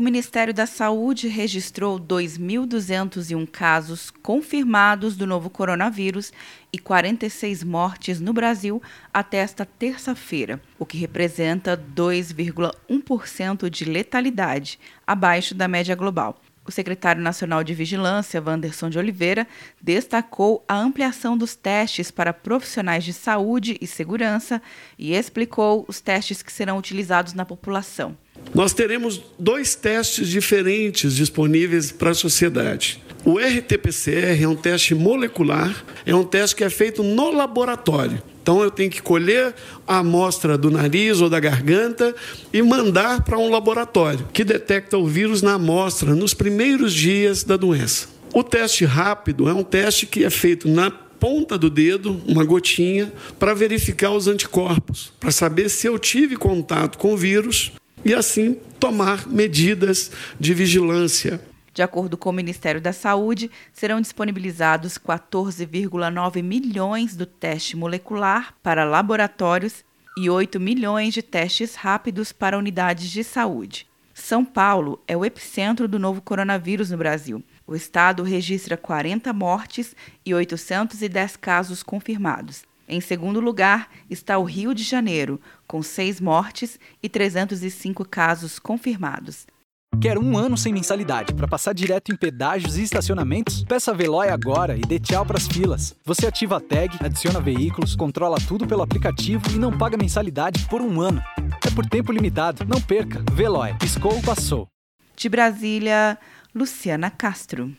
O Ministério da Saúde registrou 2.201 casos confirmados do novo coronavírus e 46 mortes no Brasil até esta terça-feira, o que representa 2,1% de letalidade, abaixo da média global. O secretário nacional de Vigilância, Wanderson de Oliveira, destacou a ampliação dos testes para profissionais de saúde e segurança e explicou os testes que serão utilizados na população. Nós teremos dois testes diferentes disponíveis para a sociedade. O RT-PCR é um teste molecular, é um teste que é feito no laboratório. Então eu tenho que colher a amostra do nariz ou da garganta e mandar para um laboratório que detecta o vírus na amostra nos primeiros dias da doença. O teste rápido é um teste que é feito na ponta do dedo, uma gotinha, para verificar os anticorpos, para saber se eu tive contato com o vírus e assim tomar medidas de vigilância. De acordo com o Ministério da Saúde, serão disponibilizados 14,9 milhões do teste molecular para laboratórios e 8 milhões de testes rápidos para unidades de saúde. São Paulo é o epicentro do novo coronavírus no Brasil. O estado registra 40 mortes e 810 casos confirmados. Em segundo lugar está o Rio de Janeiro, com seis mortes e 305 casos confirmados. Quer um ano sem mensalidade para passar direto em pedágios e estacionamentos? Peça a Veloy agora e dê tchau para as filas. Você ativa a tag, adiciona veículos, controla tudo pelo aplicativo e não paga mensalidade por um ano. É por tempo limitado. Não perca. Veloy. Piscou, passou. De Brasília, Luciana Castro.